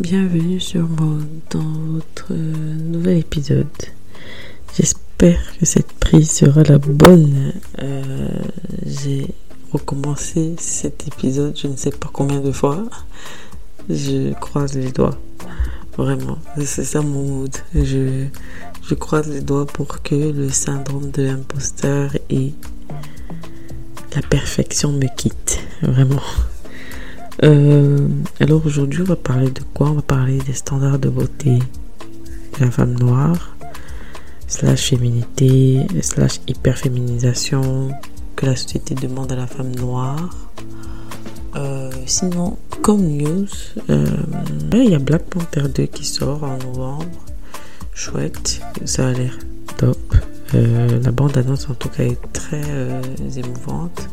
Bienvenue sur dans votre nouvel épisode. J'espère que cette prise sera la bonne. Euh, j'ai recommencé cet épisode je ne sais pas combien de fois. Je croise les doigts. Vraiment, c'est ça mon mood. Je, je croise les doigts pour que le syndrome de l'imposteur et la perfection me quitte. Vraiment. Euh, alors aujourd'hui, on va parler de quoi? On va parler des standards de beauté de la femme noire, slash féminité, slash hyperféminisation que la société demande à la femme noire. Euh, sinon, comme news, euh, il y a Black Panther 2 qui sort en novembre. Chouette, ça a l'air top. la bande annonce en tout cas est très émouvante.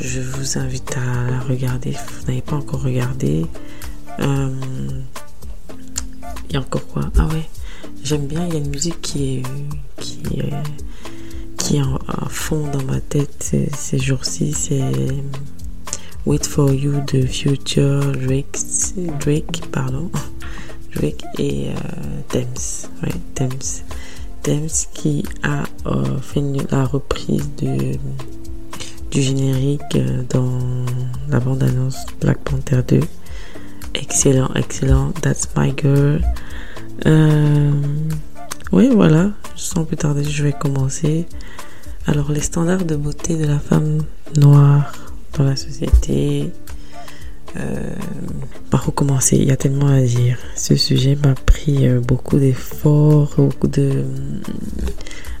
Je vous invite à la regarder vous n'avez pas encore regardé. Euh, il y a encore quoi? Ah ouais, j'aime bien. Il y a une musique qui est qui est, qui est en, fond dans ma tête ces, jours-ci. C'est Wait for You de Future Drake, Drake pardon, Drake et euh, Thames. Ouais, Thames. Thames qui a euh, fait la reprise de générique euh, dans la bande-annonce Black Panther 2. Excellent, excellent. That's my girl. Euh, oui, voilà. Sans plus tarder, je vais commencer. Alors, les standards de beauté de la femme noire dans la société. Euh, par où commencer? Il y a tellement à dire. Ce sujet m'a pris beaucoup d'efforts, beaucoup de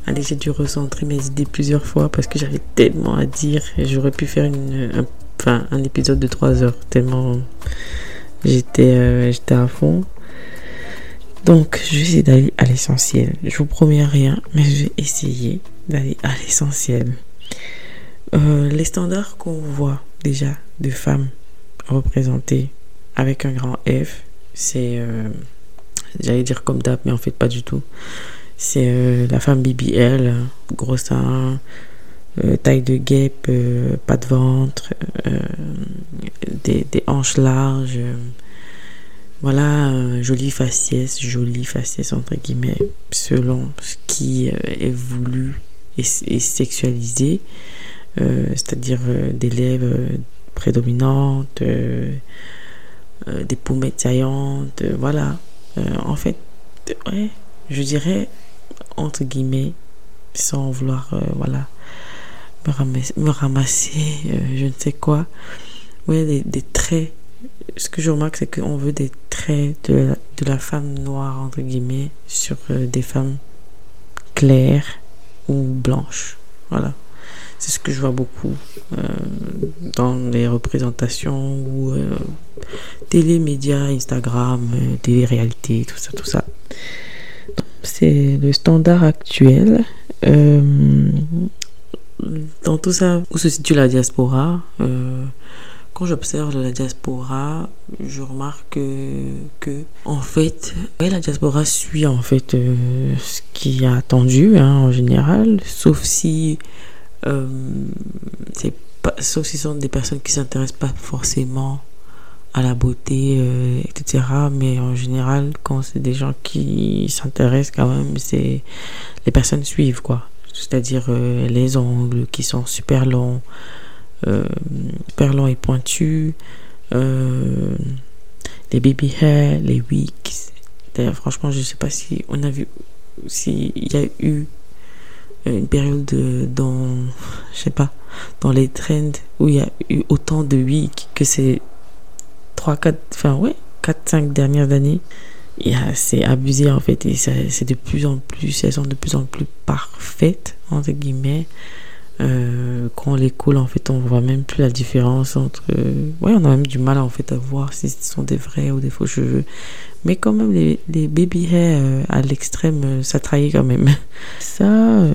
Allez, j'ai dû recentrer mes idées plusieurs fois parce que j'avais tellement à dire et j'aurais pu faire une, un, enfin, un épisode de 3 heures tellement j'étais euh, j'étais à fond. Donc, je vais essayer d'aller à l'essentiel. Je vous promets rien, mais je vais essayer d'aller à l'essentiel. Euh, les standards qu'on voit déjà de femmes représentées avec un grand F, c'est, euh, j'allais dire comme d'hab, mais en fait pas du tout. C'est euh, la femme BBL, gros sein, euh, taille de guêpe, euh, pas de ventre, des, des, hanches larges. voilà, jolie faciès, jolie faciès entre guillemets, selon ce qui est voulu et, sexualisé. c'est-à-dire des lèvres prédominantes, des pommettes saillantes, voilà. en fait, ouais, je dirais entre guillemets, sans vouloir, euh, voilà, me ramasser, euh, je ne sais quoi. Oui, des, traits. Ce que je remarque, c'est qu'on veut des traits de la, de la, femme noire, entre guillemets, sur euh, des femmes claires ou blanches. Voilà. C'est ce que je vois beaucoup dans les représentations ou télé, médias, Instagram, télé-réalité, tout ça, tout ça c'est le standard actuel. Euh, dans tout ça, où se situe la diaspora euh, Quand j'observe la diaspora, je remarque que, en fait, la diaspora suit en fait euh, ce qui est attendu hein, en général, sauf si sauf si ce sont des personnes qui s'intéressent pas forcément à la beauté, euh, etc. Mais en général, quand c'est des gens qui s'intéressent quand même, c'est les personnes suivent quoi. C'est-à-dire euh, les ongles qui sont super longs, euh, super longs et pointus, les baby hair, les wigs. D'ailleurs, franchement, je sais pas si on a vu, s'il y a eu une période dans, je sais pas, dans les trends où il y a eu autant de wigs que c'est 3, 4, enfin ouais, 4, 5 dernières années, c'est abusé en fait. Et c'est de plus en plus, elles sont de plus en plus parfaites, entre guillemets. Euh, quand on les coule, en fait, on voit même plus la différence entre. ouais, on a même du mal en fait à voir si ce sont des vrais ou des faux cheveux. Mais quand même, les, les baby hair euh, à l'extrême, euh, ça trahit quand même. Ça,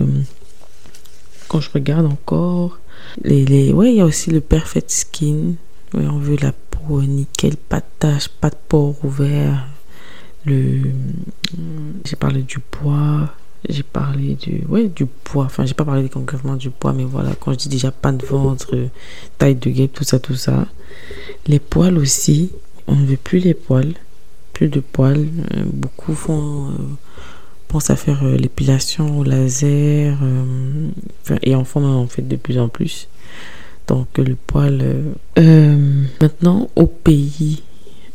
quand je regarde encore, les, les, ouais, il y a aussi le perfect skin. Ouais, on veut la nickel, pas de tache, pas de pores ouverts. Le, j'ai parlé du poids, j'ai parlé du, ouais, du poids. Enfin, j'ai pas parlé concrètement du poids, mais voilà, quand je dis déjà pas de ventre, taille de guêpe, tout ça, tout ça. Les poils aussi, on ne veut plus les poils. plus de poils. beaucoup font pensent à faire l'épilation au laser et en font en fait de plus en plus. Donc le poil. maintenant au pays,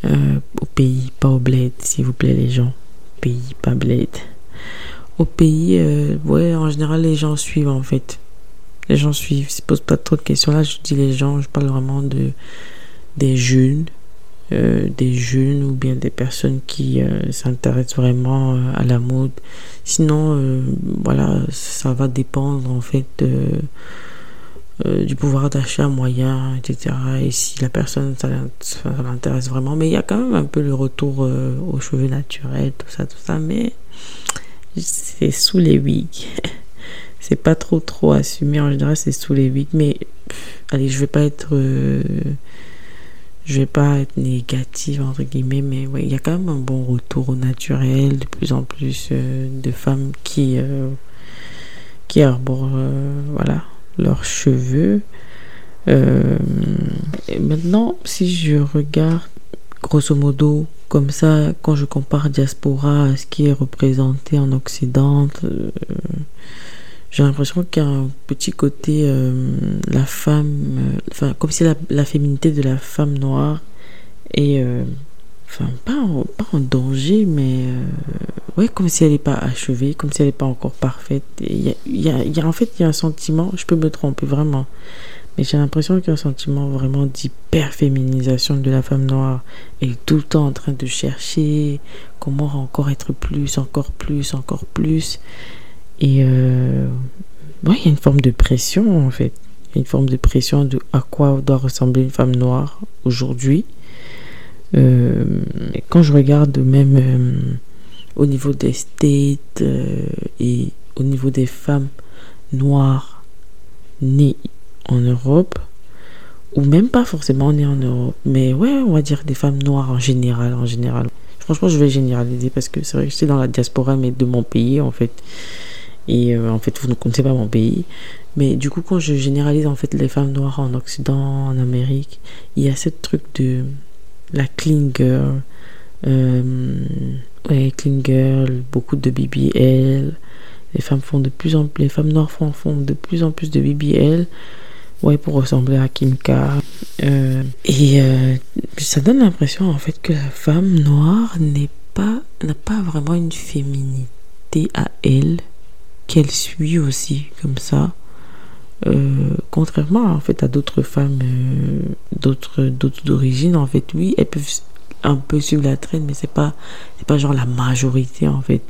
au pays, pas au bled, s'il vous plaît les gens. Pays, pas bled. Au pays, ouais, en général les gens suivent en fait. Les gens suivent, ne se posent pas trop de questions. Là, je dis les gens, je parle vraiment de des jeunes, euh, des jeunes ou bien des personnes qui euh, s'intéressent vraiment euh, à la mode. Sinon, voilà, ça va dépendre en fait du pouvoir d'achat moyen, etc. Et si la personne, ça, l'intéresse vraiment. Mais il y a quand même un peu le retour aux cheveux naturels, tout ça, tout ça. Mais c'est sous les wigs. c'est pas trop trop assumé en général c'est sous les wigs mais allez je vais pas être euh, je vais pas être négative entre guillemets mais il y a quand même un bon retour au naturel de plus en plus euh, de femmes qui euh, qui arborent voilà leurs cheveux. Et maintenant si je regarde grosso modo comme ça quand je compare diaspora à ce qui est représenté en occident j'ai l'impression qu'il y a un petit côté, euh, la femme, euh, enfin, comme si la, féminité de la femme noire est, euh, enfin, pas en, pas en danger, mais ouais, comme si elle n'est pas achevée, comme si elle n'est pas encore parfaite. Il y a, en fait, il y a un sentiment, je peux me tromper vraiment, mais j'ai l'impression qu'il y a un sentiment vraiment d'hyper-féminisation de la femme noire. Elle est tout le temps en train de chercher comment encore être plus, encore plus, encore plus. Et euh, il y a une forme de pression en fait. Une forme de pression de à quoi doit ressembler une femme noire aujourd'hui. Euh, quand je regarde même euh, au niveau des states et au niveau des femmes noires nées en Europe, ou même pas forcément nées en Europe, mais ouais, on va dire des femmes noires en général, en général. Franchement, je vais généraliser parce que c'est vrai que c'est dans la diaspora, mais de mon pays en fait. Et euh, en fait, vous ne connaissez pas mon pays. Mais du coup, quand je généralise en fait les femmes noires en Occident, en Amérique, il y a ce truc de la clean girl. Euh, ouais, clean girl, beaucoup de BBL. Les femmes font de plus en plus, les femmes noires font, de plus en plus de BBL. Ouais, pour ressembler à Kim K. Euh, et ça donne l'impression en fait que la femme noire n'est pas, n'a pas vraiment une féminité à elle qu'elle suit aussi comme ça. Euh, contrairement en fait à d'autres femmes euh, d'autres d'autres d'origine en fait oui elles peuvent un peu suivre la traîne mais c'est pas c'est pas genre la majorité en fait.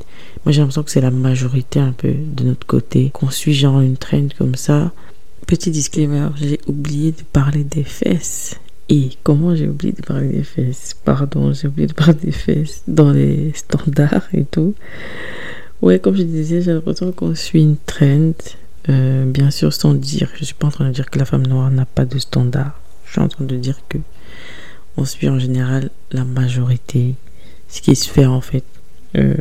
Moi j'ai l'impression que c'est la majorité un peu de notre côté qu'on suit genre une traîne comme ça. Petit disclaimer j'ai oublié de parler des fesses. Et comment j'ai oublié de parler des fesses? Pardon j'ai oublié de parler des fesses dans les standards et tout. Ouais, comme je disais, j'ai l'impression qu'on suit une trend. Euh, bien sûr, sans dire, je suis pas en train de dire que la femme noire n'a pas de standard. Je suis en train de dire que on suit en général la majorité, ce qui se fait en fait. Euh,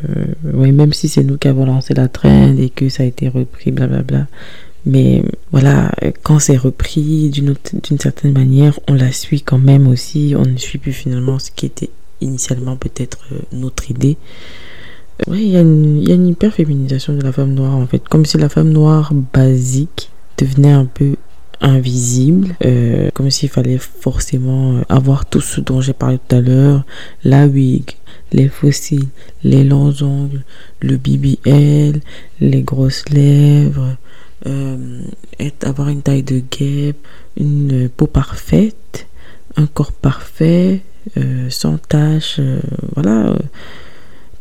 oui, même si c'est nous qui avons lancé la trend et que ça a été repris, blablabla. Mais voilà, quand c'est repris d'une certaine manière, on la suit quand même aussi. On ne suit plus finalement ce qui était initialement peut-être euh, notre idée. Oui, il y, a une hyper-féminisation de la femme noire en fait. Comme si la femme noire basique devenait un peu invisible, euh, comme s'il fallait forcément euh, avoir tout ce dont j'ai parlé tout à l'heure, la wig, les fossiles, les longs ongles, le BBL, les grosses lèvres, euh, avoir une taille de guêpe, une peau parfaite, un corps parfait, sans taches, voilà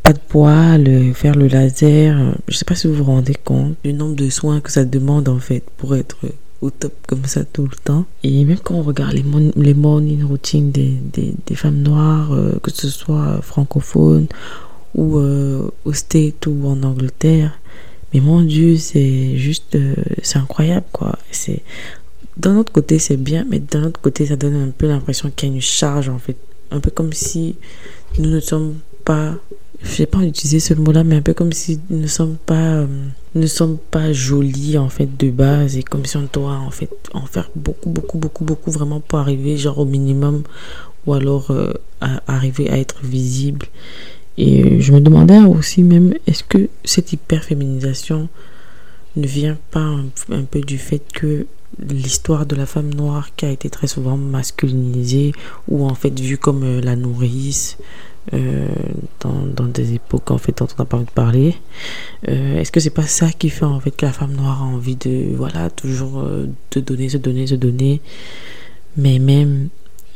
pas de poils, faire le laser. Je sais pas si vous vous rendez compte du nombre de soins que ça demande en fait pour être au top comme ça tout le temps. Et même quand on regarde les, les morning routines des, des, femmes noires, euh, que ce soit francophones ou euh, au State ou en Angleterre, mais mon Dieu, c'est juste, euh, c'est incroyable quoi. C'est d'un autre côté c'est bien, mais d'un autre côté ça donne un peu l'impression qu'il y a une charge en fait, un peu comme si nous ne sommes pas je sais pas utiliser ce mot-là, mais un peu comme si nous ne sommes pas, euh, ne sommes pas jolis en fait de base et comme si on doit en fait en faire beaucoup, beaucoup, beaucoup, beaucoup vraiment pour arriver genre au minimum ou alors euh, arriver à être visible. Et je me demandais aussi même, est-ce que cette hyperféminisation ne vient pas un, peu du fait que l'histoire de la femme noire qui a été très souvent masculinisée ou en fait vue comme euh, la nourrice euh, dans, dans, des époques en fait dont on n'a pas envie de parler euh, est-ce que c'est pas ça qui fait en fait que la femme noire a envie de voilà toujours de donner se donner se donner? Mais même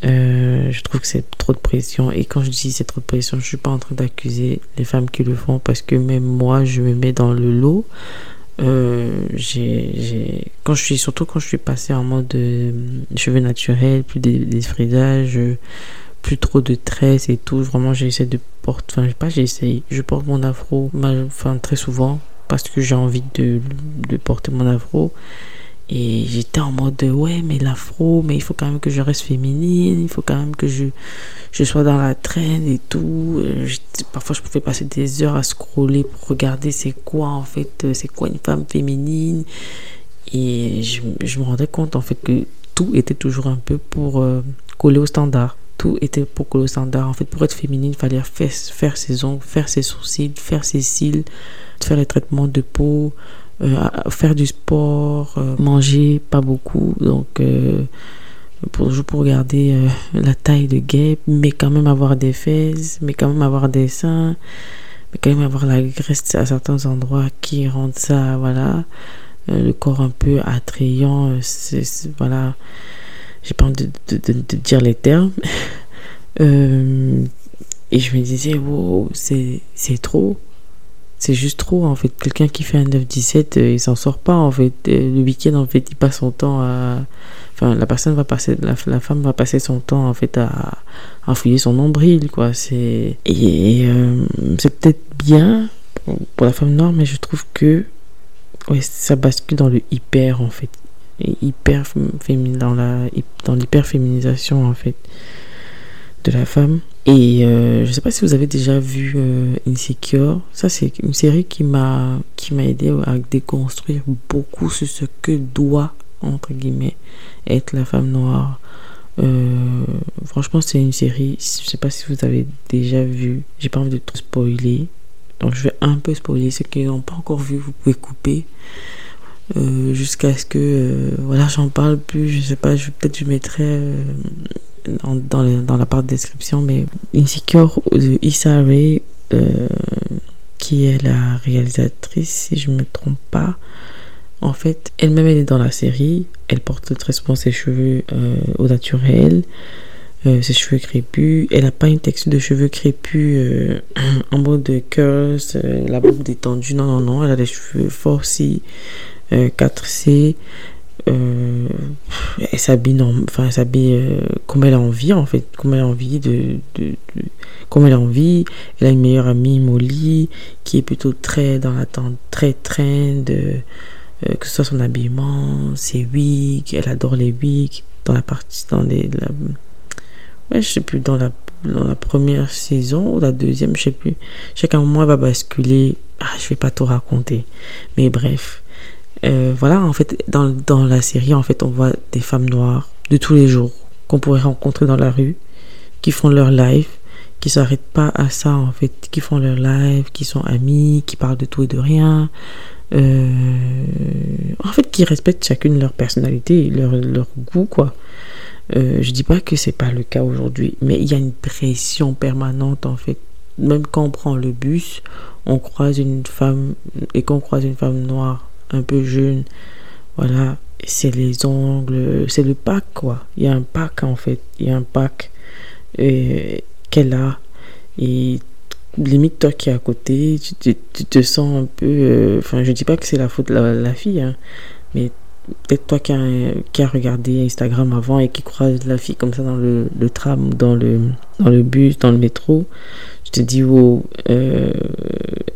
je trouve que c'est trop de pression. Et quand je dis c'est trop de pression je suis pas en train d'accuser les femmes qui le font parce que même moi je me mets dans le lot euh, j'ai, quand je suis, surtout quand je suis passé en mode de cheveux naturels, plus des, des frisages, plus trop de tresses et tout. Vraiment, j'essaie de porter, enfin, pas j'essaie, je porte mon afro, enfin, très souvent parce que j'ai envie de, de porter mon afro. Et j'étais en mode ouais, mais l'afro, mais il faut quand même que je reste féminine, il faut quand même que je, je sois dans la traîne et tout. Euh, parfois, je pouvais passer des heures à scroller pour regarder c'est quoi en fait, euh, c'est quoi une femme féminine. Et je, je, me rendais compte en fait que tout était toujours un peu pour euh, coller au standard. Tout était pour coller au standard. En fait, pour être féminine, il fallait faire, faire ses ongles, faire ses sourcils, faire ses cils, faire les traitements de peau. Euh, faire du sport, euh, manger pas beaucoup, donc euh, pour, pour garder la taille de guêpe, mais quand même avoir des fesses, mais quand même avoir des seins, mais quand même avoir la graisse à certains endroits qui rendent ça, voilà, le corps un peu attrayant, c'est, voilà, j'ai pas envie de, de, dire les termes. et je me disais, wow, c'est trop c'est juste trop en fait. Quelqu'un qui fait un 9-17, euh, il s'en sort pas en fait. Euh, le week-end en fait, il passe son temps à. Enfin, la personne va passer, la, femme va passer son temps en fait à, à fouiller son nombril quoi. C'est et, euh, c'est peut-être bien pour la femme noire, mais je trouve que ouais, ça bascule dans le hyper en fait, hyper féminin dans dans l'hyper féminisation en fait de la femme. Et euh, je sais pas si vous avez déjà vu euh, Insecure. Ça, c'est une série qui m'a qui m'a aidé à déconstruire beaucoup sur ce que doit entre guillemets être la femme noire. Euh, franchement, c'est une série. Je sais pas si vous avez déjà vu. J'ai pas envie de trop spoiler. Donc, je vais un peu spoiler. Ceux qui n'ont pas encore vu, vous pouvez couper. jusqu'à ce que voilà j'en parle plus je sais pas je peut-être je mettrai dans, la part de description, mais Insecure de Issa Rae, euh, qui est la réalisatrice, si je ne me trompe pas. En fait, elle-même, elle est dans la série. Elle porte très souvent ses cheveux euh, au naturel, euh, ses cheveux crépus. Elle n'a pas une texture de cheveux crépus en mode de curls, la boucle détendue. Non, non, non. Elle a des cheveux forcés, 4C euh, elle s'habille enfin s'habille euh, comme elle a envie en fait comme elle a envie de, de, comme elle a envie. Elle a une meilleure amie Molly qui est plutôt très dans l'attente très trend de euh, que ce soit son habillement ses wigs. Elle adore les wigs dans la partie dans les la, ouais je sais plus dans la dans la première saison ou la deuxième je sais plus. Chaque mois va basculer. Ah je vais pas tout raconter. Mais bref euh, voilà, en fait, dans, dans la série, en fait, on voit des femmes noires de tous les jours qu'on pourrait rencontrer dans la rue, qui font leur live, qui s'arrêtent pas à ça, en fait, qui font leur live, qui sont amis, qui parlent de tout et de rien. Euh, en fait, qui respectent chacune leur personnalité, leur, leur goût, quoi. Euh, je dis pas que c'est pas le cas aujourd'hui, mais il y a une pression permanente, en fait. Même quand on prend le bus, on croise une femme, et qu'on croise une femme noire un peu jeune. Voilà, c'est les ongles, c'est le pack quoi. Il y a un pack en fait, il y a un pack euh, qu'elle a. Et limite toi qui es à côté, tu, te sens un peu... Euh, enfin, je dis pas que c'est la faute de la, fille, hein, mais peut-être toi qui a, qui a regardé Instagram avant et qui croise la fille comme ça dans le, tram, dans le, dans le bus, dans le métro, je te dis, oh, euh,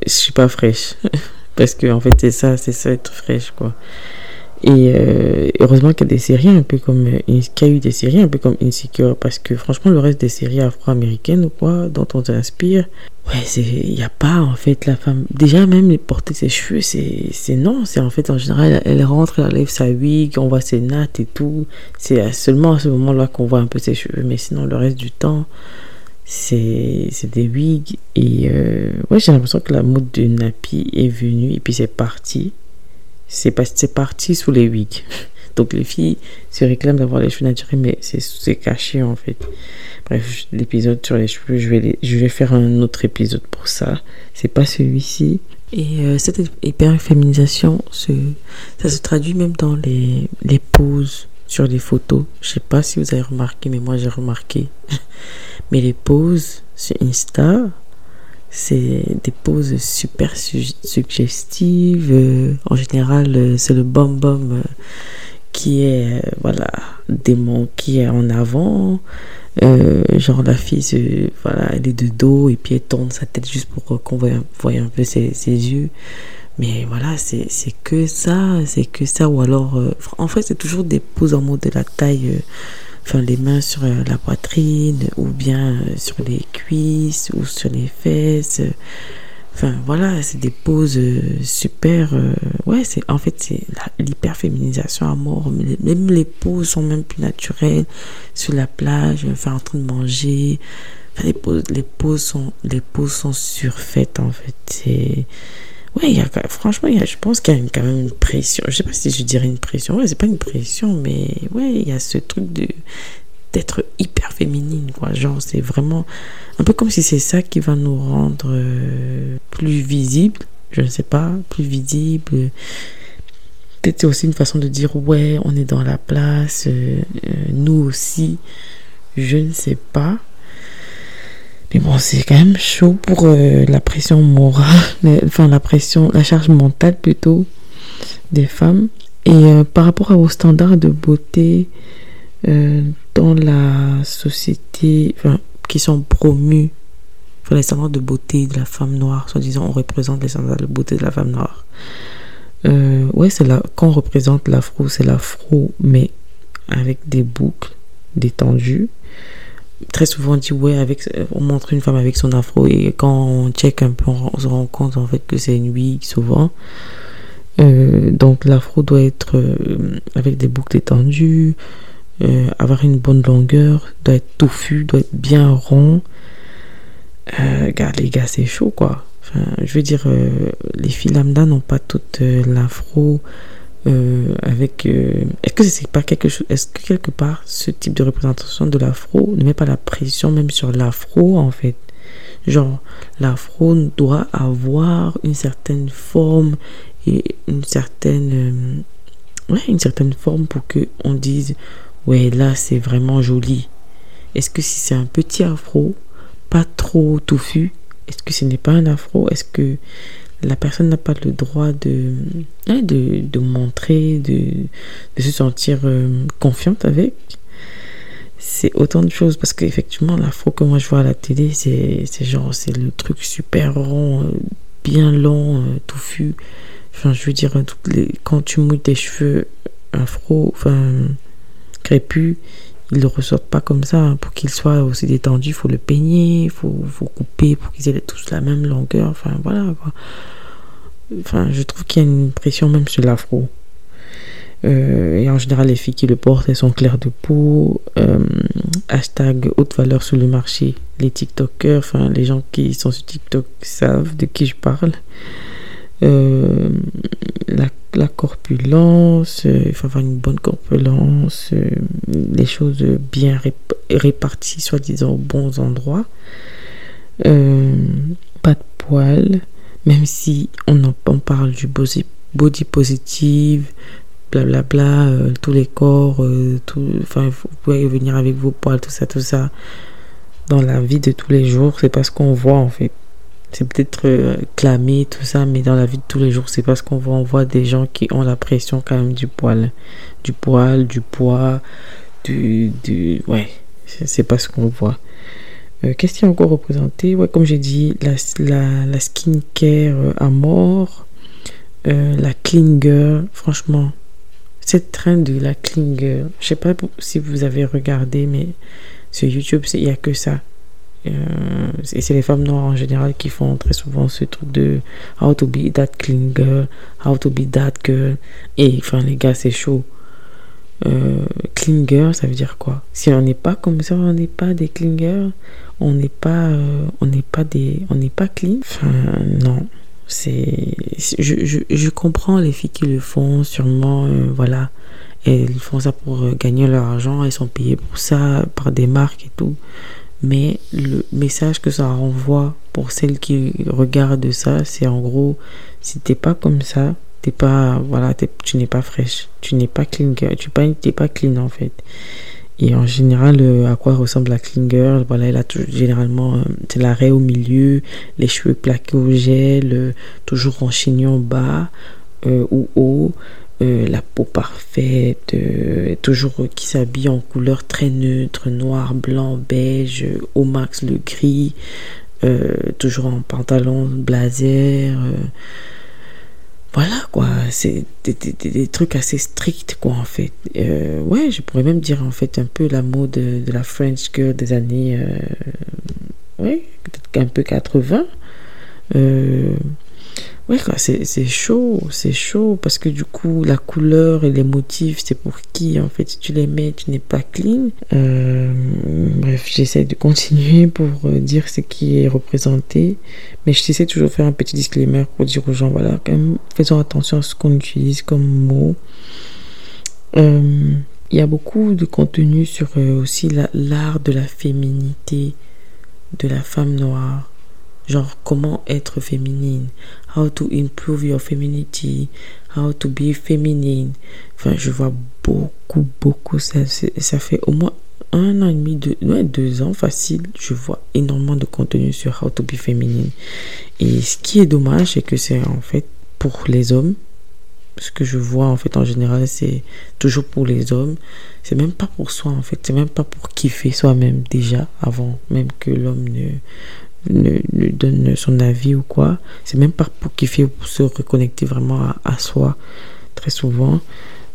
je suis pas fraîche. Parce que, en fait, c'est ça, c'est ça être fraîche, quoi. Et euh, heureusement qu'il y a des séries un peu comme qu'il y a eu des séries un peu comme Insecure parce que franchement le reste des séries afro-américaines quoi dont on s'inspire ouais il y a pas en fait la femme déjà même porter ses cheveux c'est c'est non c'est en fait en général elle rentre elle enlève sa wig on voit ses nattes et tout c'est seulement à ce moment-là qu'on voit un peu ses cheveux mais sinon le reste du temps c'est des wigs et euh, ouais j'ai l'impression que la mode de nappy est venue et puis c'est parti c'est c'est parti sous les wigs. Donc les filles se réclament d'avoir les cheveux naturels, mais c'est caché en fait. Bref, l'épisode sur les cheveux, je vais, je vais faire un autre épisode pour ça. C'est pas celui-ci. Et euh, cette hyper-féminisation, ça se traduit même dans les, les poses sur les photos. Je sais pas si vous avez remarqué, mais moi j'ai remarqué. mais les poses sur Insta, c'est des poses super suggestives. En général, euh, c'est le bum euh, qui est euh, voilà démon qui est en avant. genre la fille, voilà, elle est de dos et puis elle tourne sa tête juste pour qu'on voit, un peu ses, yeux. Mais voilà, c'est que ça, c'est que ça. Ou alors, en fait, c'est toujours des poses en mode de la taille enfin les mains sur euh, la poitrine ou bien euh, sur les cuisses ou sur les fesses. Enfin voilà, c'est des poses euh, super. ouais, c'est en fait c'est l'hyperféminisation à mort. Même les poses sont même plus naturelles sur la plage, enfin en train de manger. Enfin, les poses, les poses sont les poses sont surfaites en fait. C'est Ouais, y a, franchement, y a, je pense qu'il y a quand même une pression. Je sais pas si je dirais une pression. Ouais, c'est pas une pression, mais ouais, il y a ce truc de d'être hyper féminine, quoi. Genre, c'est vraiment un peu comme si c'est ça qui va nous rendre euh, plus visibles. Je ne sais pas, plus visibles. Peut-être aussi une façon de dire, ouais, on est dans la place, euh, euh, nous aussi. Je ne sais pas. Mais bon, c'est quand même chaud pour euh, la pression morale, enfin la pression, la charge mentale plutôt des femmes. Et euh, par rapport aux standards de beauté euh, dans la société, enfin, qui sont promus, les standards de beauté de la femme noire, soi-disant, on représente les standards de beauté de la femme noire. ouais, c'est là, quand on représente l'afro, c'est l'afro, mais avec des boucles détendues très souvent on dit ouais avec on montre une femme avec son afro et quand on check un peu on, se rend compte en fait que c'est une wig souvent. Euh, donc l'afro doit être euh, avec des boucles étendues euh, avoir une bonne longueur doit être touffu doit être bien rond. Regarde les gars c'est chaud quoi. Je veux dire les filles lambda n'ont pas toute l'afro euh, avec euh, est-ce que c'est pas quelque chose est-ce que quelque part ce type de représentation de l'afro ne met pas la pression même sur l'afro en fait? Genre l'afro doit avoir une certaine forme et une certaine euh, ouais une certaine forme pour que on dise ouais là c'est vraiment joli. Est-ce que si c'est un petit afro pas trop touffu est-ce que ce n'est pas un afro? Est-ce que la personne n'a pas le droit de, hein, de, de montrer, de, de, se sentir euh, confiante avec. C'est autant de choses parce qu'effectivement, l'afro que moi je vois à la télé, c'est genre, c'est le truc super rond, euh, bien long, euh, touffu. Enfin, je veux dire, quand tu mouilles tes cheveux afro, enfin, crépus, ils ne ressortent pas comme ça. Pour qu'ils soient aussi détendus, il faut le peigner, il faut, faut, couper pour qu'ils aient tous la même longueur. Enfin, voilà quoi. Enfin, je trouve qu'il y a une pression même sur l'afro. Euh, et en général, les filles qui le portent, elles sont claires de peau. Euh, hashtag haute valeur sur le marché. Les TikTokers, enfin, les gens qui sont sur TikTok savent de qui je parle. Euh, la, la, corpulence, il faut avoir une bonne corpulence, les choses bien réparties, soi-disant aux bons endroits. pas de poils même si on, en, parle du body, body positive, blablabla, bla, bla, euh, tous les corps, euh, enfin, vous pouvez venir avec vos poils, tout ça, tout ça. Dans la vie de tous les jours, c'est pas ce qu'on voit en fait. C'est peut-être euh, clamé, tout ça, mais dans la vie de tous les jours, c'est pas ce qu'on voit. On voit des gens qui ont la pression quand même du poil. Du poil, du poids, du. du ouais, c'est pas ce qu'on voit. Euh, qu'est-ce qui est encore représenté ouais, Comme j'ai dit, la, la, skincare euh, à mort, la clean girl, franchement, cette trend de la clean girl, je sais pas si vous avez regardé, mais sur YouTube, il n'y a que ça. Euh, et c'est les femmes noires en général qui font très souvent ce truc de how to be that clean girl, how to be that girl. Et enfin, les gars, c'est chaud. Euh, girl, ça veut dire quoi? Si on n'est pas comme ça, on n'est pas des clean girls, on n'est pas, euh, pas des, on n'est pas clean. Enfin, non. C'est, je, je, comprends les filles qui le font, sûrement, voilà. Et ils font ça pour gagner leur argent, elles sont payées pour ça par des marques et tout. Mais le message que ça renvoie pour celles qui regardent ça, c'est en gros, si t'es pas comme ça, t'es pas, voilà, tu n'es pas fraîche, tu n'es pas clean tu n'es pas, pas clean en fait. Et en général, euh, à quoi ressemble la clean girl? Voilà, elle a généralement euh, c'est l'arrêt au milieu, les cheveux plaqués au gel, euh, toujours en chignon bas ou haut, euh, la peau parfaite, euh, toujours qui s'habille en couleur très neutre, noir, blanc, beige, au max le gris, euh, toujours en pantalon, blazer. voilà quoi, c'est des, trucs assez stricts quoi en fait. ouais, je pourrais même dire en fait un peu la mode de, la French girl des années, ouais, peut-être un peu 80. Oui, c'est chaud, c'est chaud parce que du coup, la couleur et les motifs, c'est pour qui en fait? Si tu les mets, tu n'es pas clean. Euh, bref, j'essaie de continuer pour euh, dire ce qui est représenté, mais j'essaie toujours de faire un petit disclaimer pour dire aux gens voilà, quand même, faisons attention à ce qu'on utilise comme mot. Euh, il y a beaucoup de contenu sur aussi l'art de la féminité de la femme noire Genre, comment être féminine? How to improve your femininity? How to be feminine? Enfin, je vois beaucoup, beaucoup. Ça, ça fait au moins un an et demi, deux, deux ans facile. Je vois énormément de contenu sur How to be feminine. Et ce qui est dommage, c'est que c'est en fait pour les hommes. Ce que je vois en fait en général, c'est toujours pour les hommes. C'est même pas pour soi en fait. C'est même pas pour kiffer soi-même déjà avant même que l'homme ne ne, donne son avis ou quoi. C'est même pas pour kiffer ou pour se reconnecter vraiment à, soi, très souvent.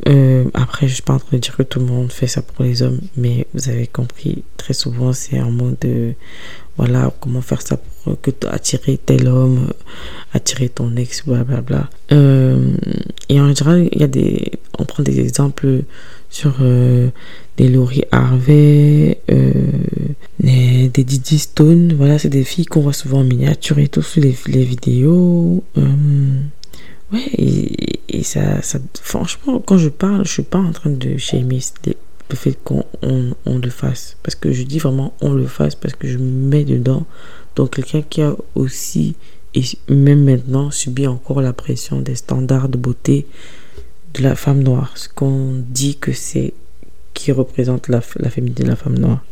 Euh, après, je suis pas en train de dire que tout le monde fait ça pour les hommes, mais vous avez compris, très souvent, c'est en mode de, voilà, comment faire ça pour que attirer tel homme, attirer ton ex, blablabla. Bla, euh, et en général, il y a des, on prend des exemples sur euh, des Laurie Harvey, euh, des, Didi Stone. Voilà, c'est des filles qu'on voit souvent en miniature et tout sur les, vidéos. Euh, ouais, et, ça, franchement, quand je parle, je suis pas en train de shamer le fait qu'on on, le fasse. Parce que je dis vraiment on le fasse parce que je me mets dedans. Donc, quelqu'un qui a aussi, et même maintenant, subi encore la pression des standards de beauté la femme noire. Ce qu'on dit que c'est qui représente la, la féminité de la femme noire.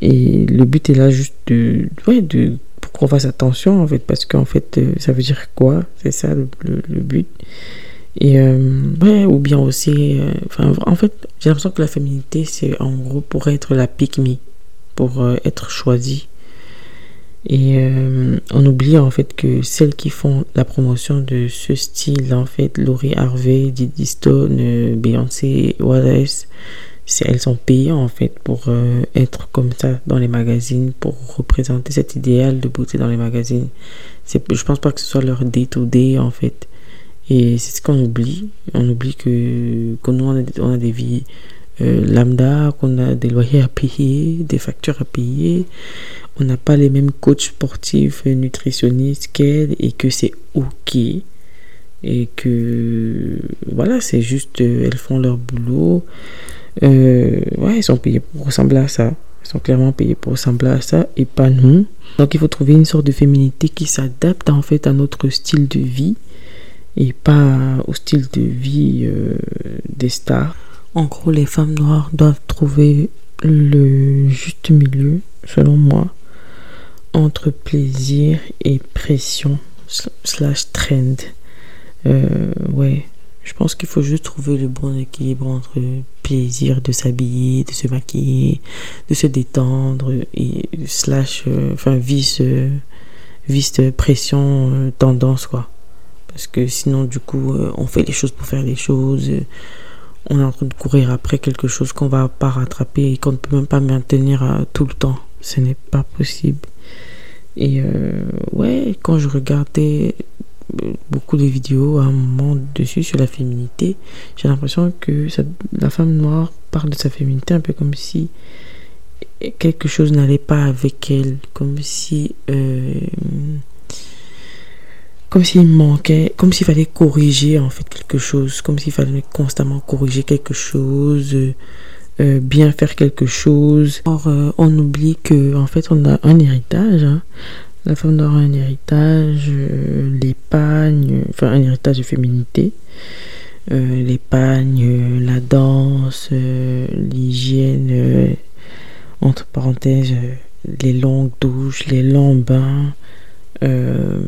Et le but est là juste de, ouais, de pour qu'on fasse attention en fait, parce qu'en fait, euh, ça veut dire quoi? C'est ça le, le, but. Et euh, ouais, ou bien aussi, euh, en fait, j'ai l'impression que la féminité, c'est en gros pour être la pick me, pour être choisie. Et on oublie en fait que celles qui font la promotion de ce style, en fait, Laurie Harvey, Didi Stone, Beyoncé, Wallace, elles sont payées en fait pour euh, être comme ça dans les magazines, pour représenter cet idéal de beauté dans les magazines. C'est, je pense pas que ce soit leur day to en fait. Et c'est ce qu'on oublie. On oublie que, que nous, on a, des vies euh, lambda, qu'on a des loyers à payer, des factures à payer. On n'a pas les mêmes coachs sportifs, nutritionnistes qu'elles et que c'est ok. Et que voilà, c'est juste, euh, elles font leur boulot. Euh, ouais, ils sont payés pour ressembler à ça. Ils sont clairement payés pour ressembler à ça et pas nous. Donc il faut trouver une sorte de féminité qui s'adapte en fait à notre style de vie et pas au style de vie euh, des stars. En gros, les femmes noires doivent trouver le juste milieu, selon moi, entre plaisir et pression slash trend. Euh, ouais, je pense qu'il faut juste trouver le bon équilibre entre plaisir de s'habiller, de se maquiller, de se détendre et slash, euh, enfin, vice, euh, vice pression, euh, tendance, quoi. Parce que sinon, du coup, on fait les choses pour faire les choses. on est en train de courir après quelque chose qu'on va pas rattraper et qu'on ne peut même pas maintenir tout le temps. Ce n'est pas possible. Et euh, ouais, quand je regardais euh, beaucoup de vidéos à un moment dessus sur la féminité, j'ai l'impression que la femme noire parle de sa féminité un peu comme si quelque chose n'allait pas avec elle, comme si comme s'il manquait, comme s'il fallait corriger en fait quelque chose, comme s'il fallait constamment corriger quelque chose, euh, euh, bien faire quelque chose. Or, euh, on oublie que en fait on a un héritage. Hein. La femme aura un héritage, l'épargne, enfin un héritage de féminité, l'épargne, la danse, l'hygiène, entre parenthèses, les longues douches, les longs bains. Euh,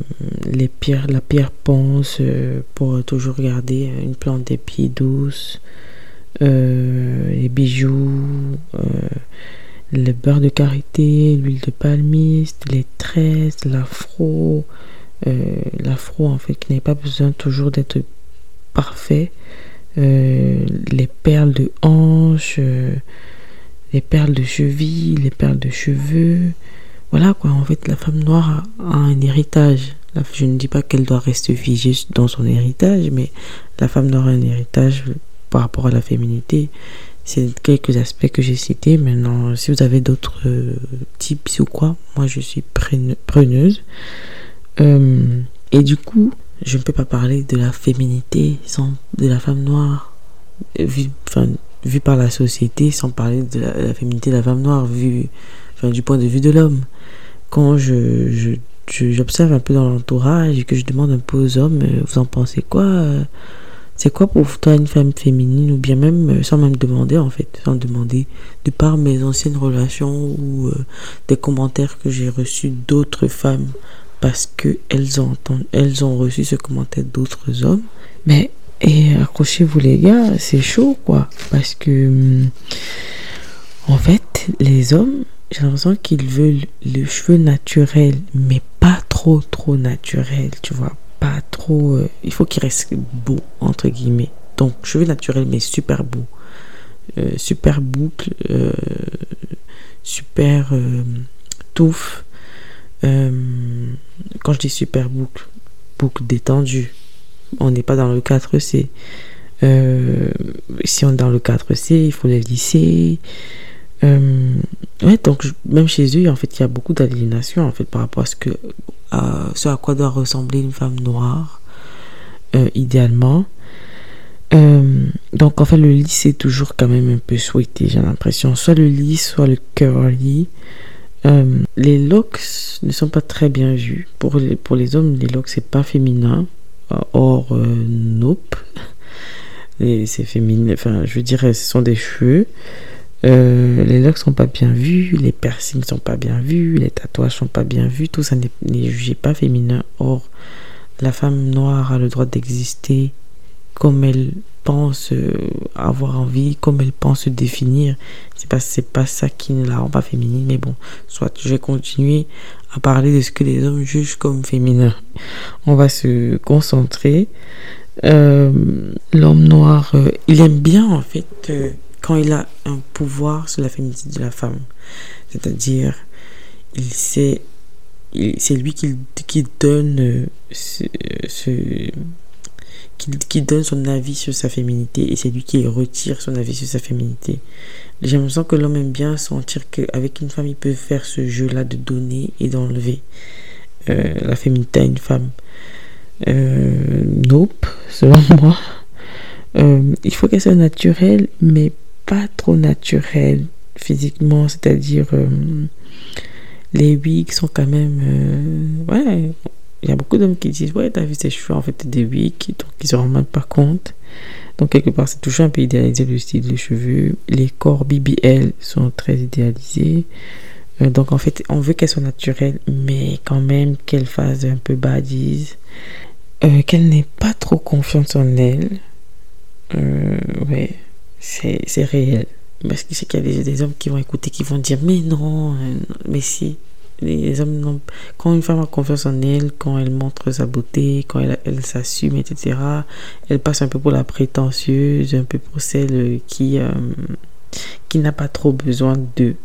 la pierre ponce euh, pour toujours garder une plante des pieds douce, euh, les bijoux, le beurre de karité, l'huile de palmiste, les tresses, l'afro, l'afro en fait qui n'a pas besoin toujours d'être parfait, les perles de hanche, les perles de cheville, les perles de cheveux, voilà quoi, en fait, la femme noire a, un héritage. Je ne dis pas qu'elle doit rester figée dans son héritage, mais la femme noire a un héritage par rapport à la féminité. C'est quelques aspects que j'ai cités. Maintenant, si vous avez d'autres euh, tips ou quoi, moi je suis preneuse. Euh, et du coup, je ne peux pas parler de la féminité sans de la femme noire, vue, enfin, par la société, sans parler de la, féminité de la femme noire, vue du point de vue de l'homme. Quand je, j'observe un peu dans l'entourage et que je demande un peu aux hommes, euh, vous en pensez quoi euh, C'est quoi pour toi une femme féminine Ou bien même, euh, sans même demander en fait, sans demander, de par mes anciennes relations ou des commentaires que j'ai reçus d'autres femmes parce que elles ont, elles ont reçu ce commentaire d'autres hommes? Mais, et accrochez-vous les gars, c'est chaud quoi. Parce que, hum, en fait, les hommes, j'ai l'impression qu'ils veulent le cheveu naturel, mais pas trop, trop naturel, tu vois. Pas trop. Euh, il faut qu'il reste beau, entre guillemets. Donc, cheveux naturels, mais super beau. Euh, super boucle, euh, super touffe. quand je dis super boucle, boucle détendue. On n'est pas dans le 4C. si on est dans le 4C, il faut les lisser. Euh, ouais, donc même chez eux, en fait, il y a beaucoup d'aliénation en fait par rapport à ce que à quoi doit ressembler une femme noire, euh, idéalement. Euh, donc en fait, le lisse c'est toujours quand même un peu souhaité, j'ai l'impression. Soit le lisse, soit le curly. les locks ne sont pas très bien vus. Pour les, pour les hommes, les locks c'est pas féminin. Or, nope. C'est féminin. Enfin, je dirais, ce sont des cheveux. Euh, les locks sont pas bien vus, les piercings sont pas bien vus, les tatouages sont pas bien vus, tout ça n'est jugé pas féminin. Or, la femme noire a le droit d'exister comme elle pense euh, avoir envie, comme elle pense se définir. C'est pas, c'est pas ça qui ne la rend pas féminine, mais bon, soit je vais continuer à parler de ce que les hommes jugent comme féminin. On va se concentrer. Euh, l'homme noir, il aime bien en fait quand il a un pouvoir sur la féminité de la femme. C'est-à-dire, il sait, c'est lui qui, qui donne euh, ce, donne son avis sur sa féminité et c'est lui qui retire son avis sur sa féminité. J'ai l'impression que l'homme aime bien sentir qu'avec une femme, il peut faire ce jeu-là de donner et d'enlever euh, la féminité à une femme. Euh, nope, selon moi. Euh, il faut qu'elle soit naturelle, mais pas trop naturel physiquement, c'est-à-dire euh, les wigs sont quand même... Euh, ouais, il y a beaucoup d'hommes qui disent, ouais, t'as vu ses cheveux, en fait, des wigs, donc ils se rendent même pas compte. Donc, quelque part, c'est toujours un peu idéalisé le style de cheveux. Les corps BBL sont très idéalisés. Euh, donc, en fait, on veut qu'elle soit naturelle, mais quand même qu'elle fasse un peu badise. qu'elle n'ait pas trop confiance en elle. ouais c'est réel. Parce que c'est qu'il y a des, hommes qui vont écouter, qui vont dire Mais non, euh, mais si. les hommes n'ont quand une femme a confiance en elle quand elle montre sa beauté quand elle, elle s'assume etc elle passe un peu pour la prétentieuse un peu pour celle qui euh, qui n'a pas trop besoin d'eux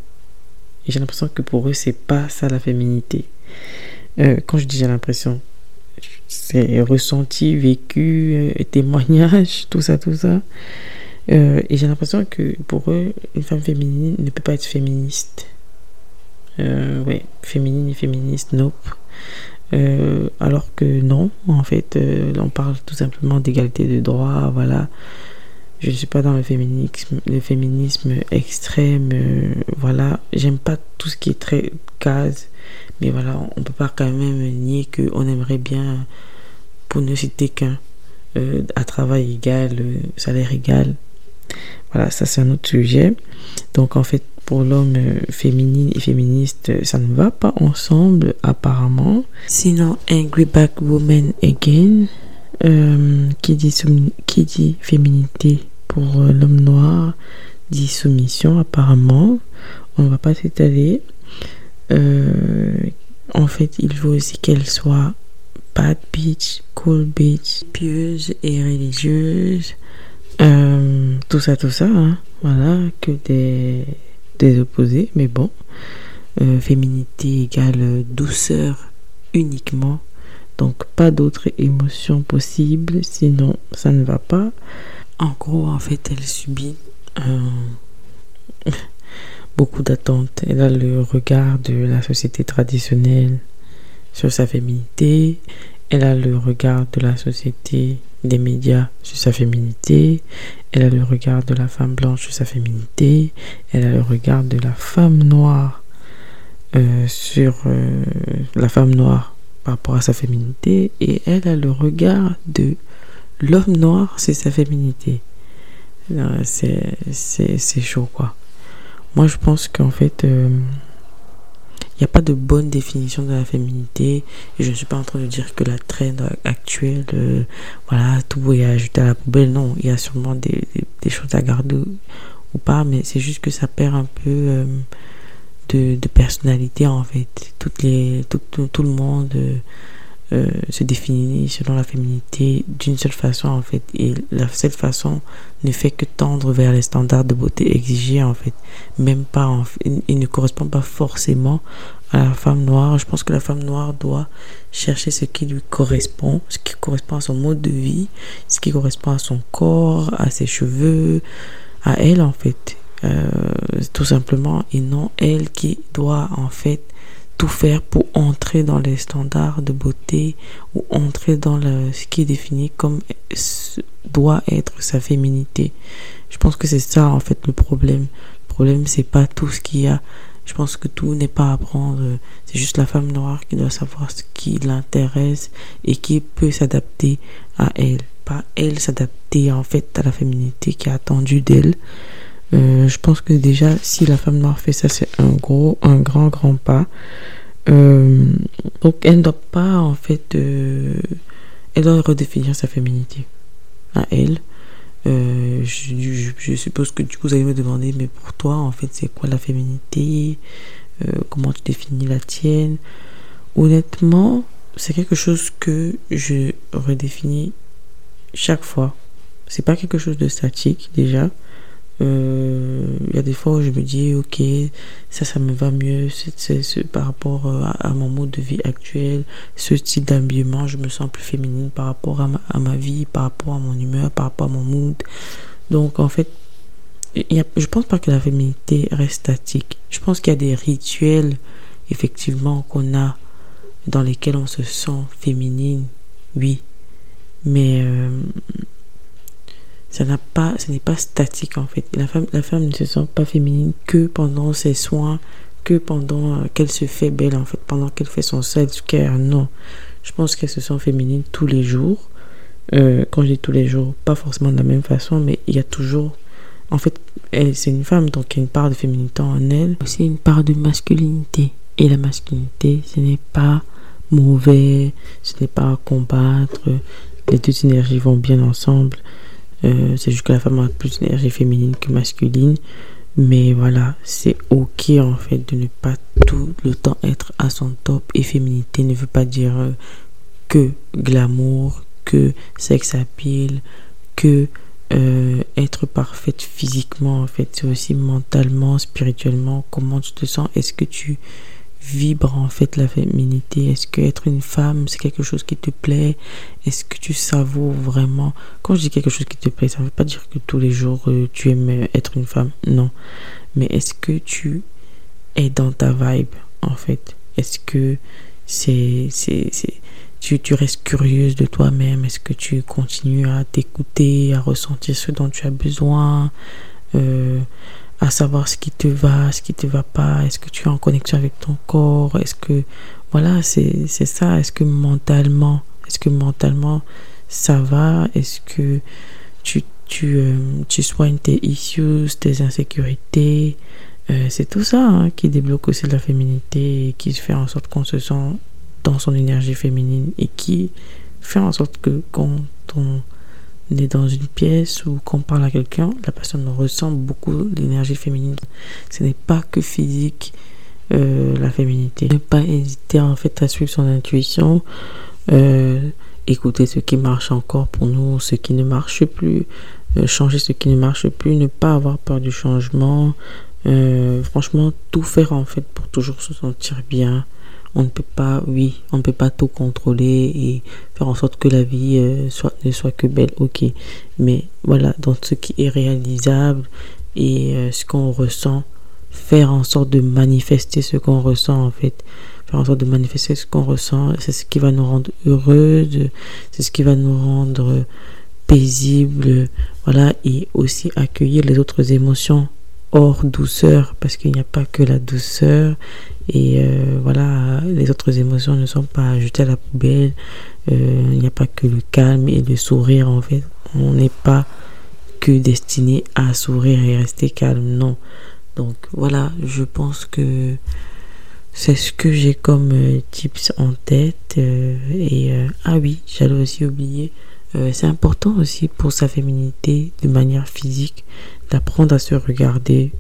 j'ai l'impression que pour eux c'est pas ça la féminité euh, quand je dis j'ai l'impression c'est ressenti vécu témoignage tout ça tout ça et j'ai l'impression que pour eux une femme féminine ne peut pas être féministe euh, ouais, féminine et féministe, nope. Euh, alors que non, en fait, euh, on parle tout simplement d'égalité de droits, voilà. Je ne suis pas dans le féminisme, le féminisme extrême, voilà. J'aime pas tout ce qui est très case, mais voilà, on peut pas quand même nier qu'on aimerait bien, pour ne citer qu'un, à travail égal, salaire égal. Voilà, ça c'est un autre sujet. Donc en fait, pour l'homme euh, féminine et féministe, ça ne va pas ensemble apparemment. Sinon, Angry Back Woman Again, euh, qui, dit qui dit féminité pour euh, l'homme noir, dit soumission apparemment. On ne va pas s'étaler. en fait, il faut aussi qu'elle soit bad bitch, cool bitch, pieuse et religieuse. Tout ça, tout ça, hein. voilà, que des des opposés, mais bon. Euh, féminité égale douceur uniquement. Donc pas d'autres émotions possibles, sinon ça ne va pas. En gros, en fait, elle subit beaucoup d'attentes. Elle a le regard de la société traditionnelle sur sa féminité. Elle a le regard de la société des médias sur sa féminité, elle a le regard de la femme blanche sur sa féminité, elle a le regard de la femme noire euh, sur euh, la femme noire par rapport à sa féminité, et elle a le regard de l'homme noir sur sa féminité. C'est chaud quoi. Moi je pense qu'en fait... Euh, il n'y a pas de bonne définition de la féminité. Et je ne suis pas en train de dire que la traîne actuelle, euh, voilà, tout est ajouté à la poubelle. Non, il y a sûrement des, choses à garder ou pas, mais c'est juste que ça perd un peu euh, de, personnalité en fait. Toutes les, tout, tout, le monde. Euh, euh, se définit selon la féminité d'une seule façon en fait. Et la seule façon ne fait que tendre vers les standards de beauté exigés en fait. Même pas en fait, il ne correspond pas forcément à la femme noire. Je pense que la femme noire doit chercher ce qui lui correspond ce qui correspond à son mode de vie ce qui correspond à son corps à ses cheveux à elle en fait. Euh, tout simplement et non elle qui doit en fait tout faire pour entrer dans les standards de beauté ou entrer dans le, ce qui est défini comme doit être sa féminité. Je pense que c'est ça en fait le problème. Le problème c'est pas tout ce qu'il y a. Je pense que tout n'est pas à prendre. C'est juste la femme noire qui doit savoir ce qui l'intéresse et qui peut s'adapter à elle. Pas elle s'adapter en fait à la féminité qui est attendue d'elle. Euh, je pense que déjà, si la femme noire fait ça, c'est un gros, un grand, grand pas. Euh, donc, elle ne doit pas, en fait, euh, elle doit redéfinir sa féminité à elle. Je, suppose que du coup, vous allez me demander, mais pour toi, en fait, c'est quoi la féminité? Comment tu définis la tienne? Honnêtement, c'est quelque chose que je redéfinis chaque fois. C'est pas quelque chose de statique déjà. Euh, il y a des fois où je me dis, ok, ça, ça me va mieux par rapport euh, à, mon mode de vie actuel, ce style d'habillement, je me sens plus féminine par rapport à ma, à ma vie, par rapport à mon humeur, par rapport à mon mood. Donc, en fait, y a, je pense pas que la féminité reste statique. Je pense qu'il y a des rituels, effectivement, qu'on a dans lesquels on se sent féminine, oui. Mais euh, ça n'a pas, ce n'est pas statique en fait. La femme, la femme ne se sent pas féminine que pendant ses soins, que pendant euh, qu'elle se fait belle en fait, pendant qu'elle fait son self-care. Non, je pense qu'elle se sent féminine tous les jours. Euh, quand je dis tous les jours, pas forcément de la même façon, mais il y a toujours, en fait, c'est une femme donc il y a une part de féminité en elle, aussi une part de masculinité. Et la masculinité, ce n'est pas mauvais, ce n'est pas à combattre. Les deux énergies vont bien ensemble. Euh, c'est juste que la femme a plus d'énergie féminine que masculine. Mais voilà, c'est ok en fait de ne pas tout le temps être à son top. Et féminité ne veut pas dire euh, que glamour, que sexe à que euh, être parfaite physiquement en fait. C'est aussi mentalement, spirituellement, comment tu te sens. Est-ce que tu vibre en fait la féminité. Est-ce que être une femme, c'est quelque chose qui te plaît? Est-ce que tu savoures vraiment? Quand je dis quelque chose qui te plaît, ça ne veut pas dire que tous les jours euh, tu aimes être une femme. Non. Mais est-ce que tu es dans ta vibe en fait? Est-ce que c'est c'est tu, tu restes curieuse de toi-même? Est-ce que tu continues à t'écouter, à ressentir ce dont tu as besoin? Euh, à savoir ce qui te va, ce qui te va pas, est-ce que tu es en connexion avec ton corps, est-ce que, voilà, c'est ça, est-ce que mentalement, est-ce que mentalement ça va, est-ce que tu, tu, euh, tu soignes tes issues, tes insécurités, euh, c'est tout ça hein, qui débloque aussi la féminité et qui fait en sorte qu'on se sent dans son énergie féminine et qui fait en sorte que quand on on est dans une pièce ou qu'on parle à quelqu'un, la personne ressent beaucoup l'énergie féminine. Ce n'est pas que physique, euh, la féminité. Ne pas hésiter en fait à suivre son intuition, euh, écouter ce qui marche encore pour nous, ce qui ne marche plus, euh, changer ce qui ne marche plus, ne pas avoir peur du changement. franchement, tout faire en fait pour toujours se sentir bien on ne peut pas, oui, on ne peut pas tout contrôler et faire en sorte que la vie euh, soit, ne soit que belle, ok. Mais voilà, dans ce qui est réalisable et euh, ce qu'on ressent, faire en sorte de manifester ce qu'on ressent en fait. Faire en sorte de manifester ce qu'on ressent, c'est ce qui va nous rendre heureux, c'est ce qui va nous rendre paisible, voilà, et aussi accueillir les autres émotions hors douceur, parce qu'il n'y a pas que la douceur, et euh, voilà, les autres émotions ne sont pas jetées à la poubelle. Euh, il n'y a pas que le calme et le sourire en fait. On n'est pas que destiné à sourire et rester calme, non. Donc voilà, je pense que c'est ce que j'ai comme euh, tips en tête. et ah oui, j'allais aussi oublier. c'est important aussi pour sa féminité de manière physique d'apprendre à se regarder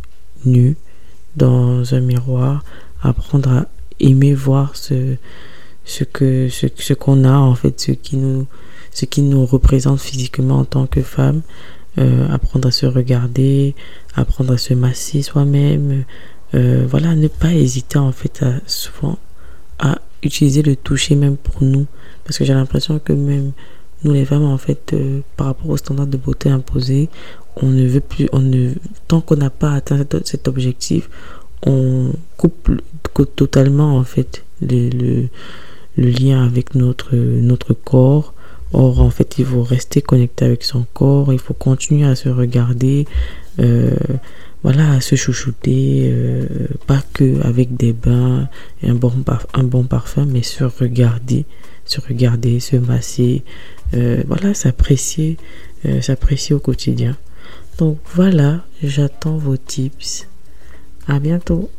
nu dans un miroir apprendre à aimer voir ce, ce que ce, ce qu'on a en fait ce qui nous ce qui nous représente physiquement en tant que femme. Euh, apprendre à se regarder apprendre à se masser soi-même. Euh, voilà ne pas hésiter en fait à souvent à utiliser le toucher même pour nous. Parce que j'ai l'impression que même nous les femmes en fait euh, par rapport aux standards de beauté imposés on ne veut plus on ne tant qu'on n'a pas atteint cet objectif on coupe totalement en fait le, lien avec notre, corps. Or, en fait, il faut rester connecté avec son corps, il faut continuer à se regarder, euh, voilà, à se chouchouter, euh, pas que avec des bains et un bon, un bon parfum, mais se regarder, se regarder, se masser, euh, voilà, s'apprécier, s'apprécier au quotidien. Donc voilà, j'attends vos tips. À bientôt.